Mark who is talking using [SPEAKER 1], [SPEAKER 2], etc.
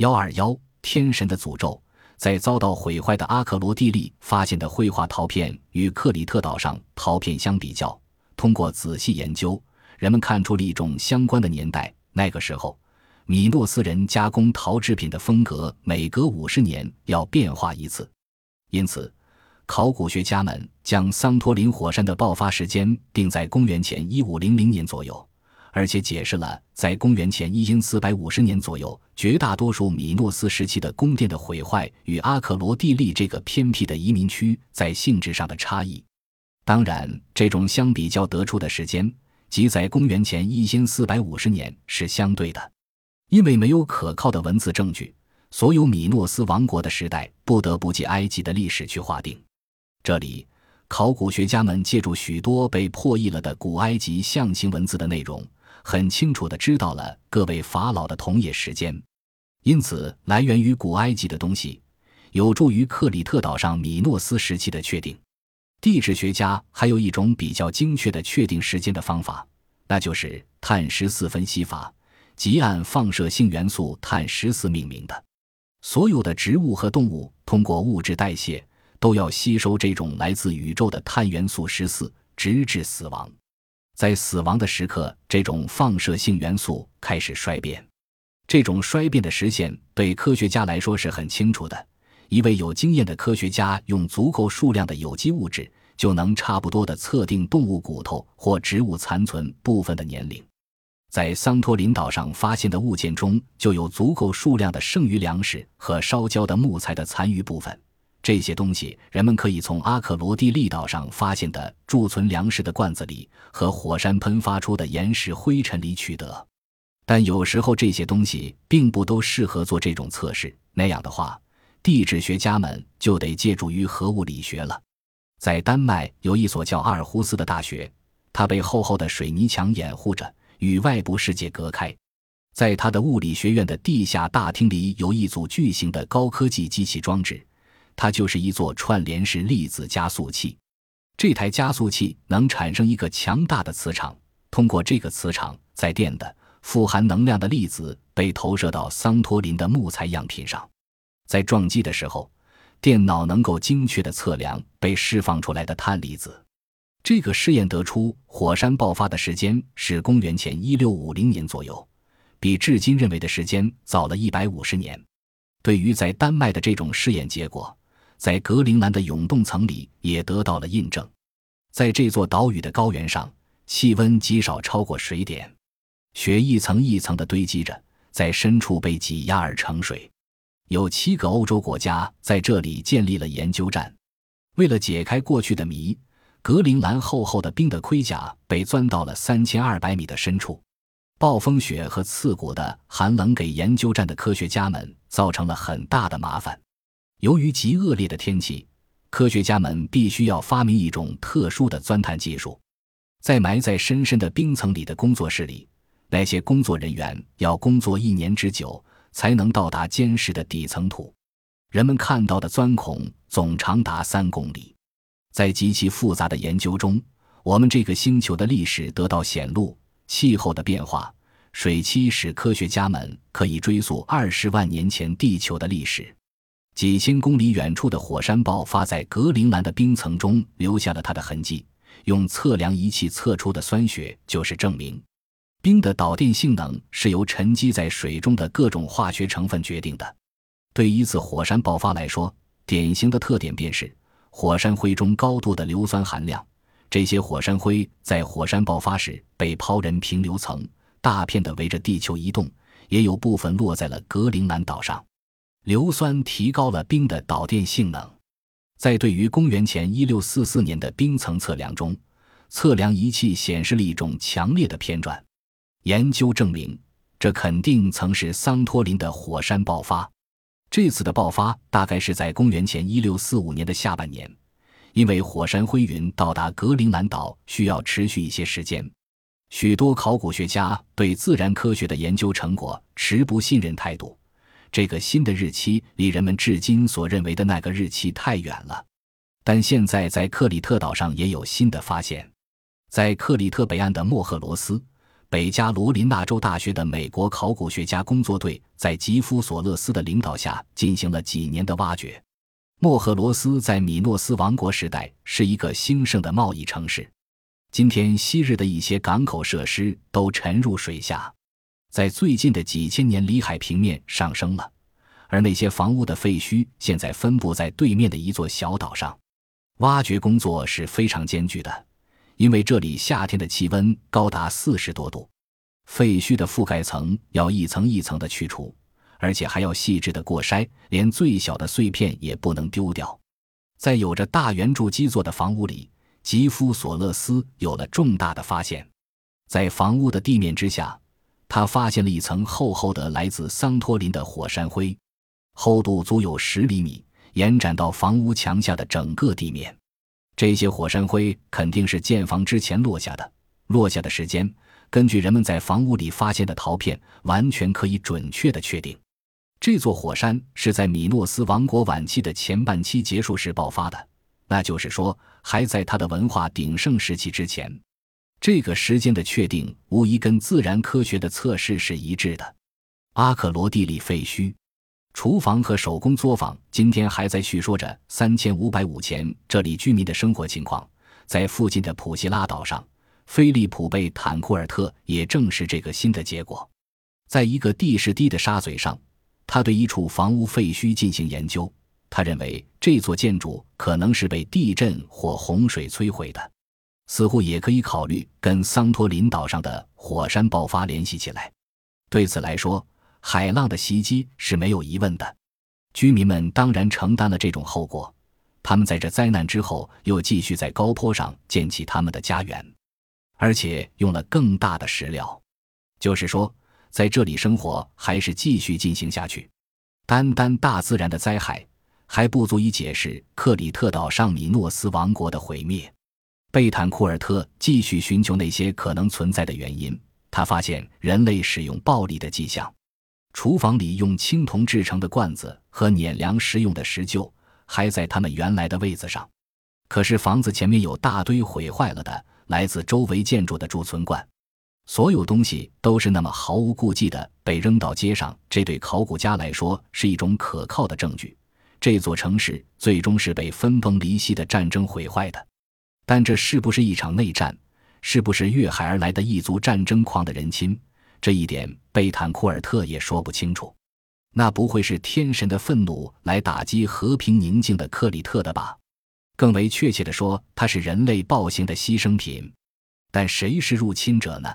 [SPEAKER 1] 幺二幺天神的诅咒，在遭到毁坏的阿克罗地利发现的绘画陶片与克里特岛上陶片相比较，通过仔细研究，人们看出了一种相关的年代。那个时候，米诺斯人加工陶制品的风格每隔五十年要变化一次，因此。考古学家们将桑托林火山的爆发时间定在公元前一五零零年左右，而且解释了在公元前一千四百五十年左右，绝大多数米诺斯时期的宫殿的毁坏与阿克罗地利这个偏僻的移民区在性质上的差异。当然，这种相比较得出的时间，即在公元前一千四百五十年是相对的，因为没有可靠的文字证据，所有米诺斯王国的时代不得不借埃及的历史去划定。这里，考古学家们借助许多被破译了的古埃及象形文字的内容，很清楚地知道了各位法老的同业时间。因此，来源于古埃及的东西，有助于克里特岛上米诺斯时期的确定。地质学家还有一种比较精确的确定时间的方法，那就是碳十四分析法，即按放射性元素碳十四命名的。所有的植物和动物通过物质代谢。都要吸收这种来自宇宙的碳元素十四，直至死亡。在死亡的时刻，这种放射性元素开始衰变。这种衰变的实现对科学家来说是很清楚的。一位有经验的科学家用足够数量的有机物质，就能差不多的测定动物骨头或植物残存部分的年龄。在桑托林岛上发现的物件中，就有足够数量的剩余粮食和烧焦的木材的残余部分。这些东西，人们可以从阿克罗地利岛上发现的贮存粮食的罐子里和火山喷发出的岩石灰尘里取得。但有时候，这些东西并不都适合做这种测试。那样的话，地质学家们就得借助于核物理学了。在丹麦有一所叫阿尔胡斯的大学，它被厚厚的水泥墙掩护着，与外部世界隔开。在它的物理学院的地下大厅里，有一组巨型的高科技机器装置。它就是一座串联式粒子加速器，这台加速器能产生一个强大的磁场，通过这个磁场，在电的富含能量的粒子被投射到桑托林的木材样品上，在撞击的时候，电脑能够精确地测量被释放出来的碳粒子。这个试验得出，火山爆发的时间是公元前一六五零年左右，比至今认为的时间早了一百五十年。对于在丹麦的这种试验结果。在格陵兰的永冻层里也得到了印证，在这座岛屿的高原上，气温极少超过水点，雪一层一层的堆积着，在深处被挤压而成水。有七个欧洲国家在这里建立了研究站。为了解开过去的谜，格陵兰厚厚的冰的盔甲被钻到了三千二百米的深处。暴风雪和刺骨的寒冷给研究站的科学家们造成了很大的麻烦。由于极恶劣的天气，科学家们必须要发明一种特殊的钻探技术。在埋在深深的冰层里的工作室里，那些工作人员要工作一年之久，才能到达坚实的底层土。人们看到的钻孔总长达三公里。在极其复杂的研究中，我们这个星球的历史得到显露。气候的变化、水期使科学家们可以追溯二十万年前地球的历史。几千公里远处的火山爆发在格陵兰的冰层中留下了它的痕迹。用测量仪器测出的酸雪就是证明。冰的导电性能是由沉积在水中的各种化学成分决定的。对一次火山爆发来说，典型的特点便是火山灰中高度的硫酸含量。这些火山灰在火山爆发时被抛人平流层，大片的围着地球移动，也有部分落在了格陵兰岛上。硫酸提高了冰的导电性能，在对于公元前一六四四年的冰层测量中，测量仪器显示了一种强烈的偏转。研究证明，这肯定曾是桑托林的火山爆发。这次的爆发大概是在公元前一六四五年的下半年，因为火山灰云到达格陵兰岛需要持续一些时间。许多考古学家对自然科学的研究成果持不信任态度。这个新的日期离人们至今所认为的那个日期太远了，但现在在克里特岛上也有新的发现。在克里特北岸的莫赫罗斯，北加罗林纳州大学的美国考古学家工作队在吉夫索勒斯的领导下进行了几年的挖掘。莫赫罗斯在米诺斯王国时代是一个兴盛的贸易城市，今天昔日的一些港口设施都沉入水下，在最近的几千年里海平面上升了，而那些房屋的废墟现在分布在对面的一座小岛上。挖掘工作是非常艰巨的，因为这里夏天的气温高达四十多度，废墟的覆盖层要一层一层的去除。而且还要细致的过筛，连最小的碎片也不能丢掉。在有着大圆柱基座的房屋里，吉夫索勒斯有了重大的发现。在房屋的地面之下，他发现了一层厚厚的来自桑托林的火山灰，厚度足有十厘米，延展到房屋墙下的整个地面。这些火山灰肯定是建房之前落下的，落下的时间，根据人们在房屋里发现的陶片，完全可以准确的确定。这座火山是在米诺斯王国晚期的前半期结束时爆发的，那就是说，还在它的文化鼎盛时期之前。这个时间的确定无疑跟自然科学的测试是一致的。阿克罗地利废墟、厨房和手工作坊今天还在叙说着三千五百五前这里居民的生活情况。在附近的普希拉岛上，菲利普贝坦库尔特也证实这个新的结果，在一个地势低的沙嘴上。他对一处房屋废墟进行研究，他认为这座建筑可能是被地震或洪水摧毁的，似乎也可以考虑跟桑托林岛上的火山爆发联系起来。对此来说，海浪的袭击是没有疑问的。居民们当然承担了这种后果，他们在这灾难之后又继续在高坡上建起他们的家园，而且用了更大的石料，就是说。在这里生活还是继续进行下去，单单大自然的灾害还不足以解释克里特岛上米诺斯王国的毁灭。贝坦库尔特继续寻求那些可能存在的原因，他发现人类使用暴力的迹象。厨房里用青铜制成的罐子和碾粮食用的石臼还在他们原来的位子上，可是房子前面有大堆毁坏了的来自周围建筑的贮存罐。所有东西都是那么毫无顾忌地被扔到街上，这对考古家来说是一种可靠的证据。这座城市最终是被分崩离析的战争毁坏的，但这是不是一场内战，是不是越海而来的异族战争狂的人侵，这一点贝坦库尔特也说不清楚。那不会是天神的愤怒来打击和平宁静的克里特的吧？更为确切的说，他是人类暴行的牺牲品。但谁是入侵者呢？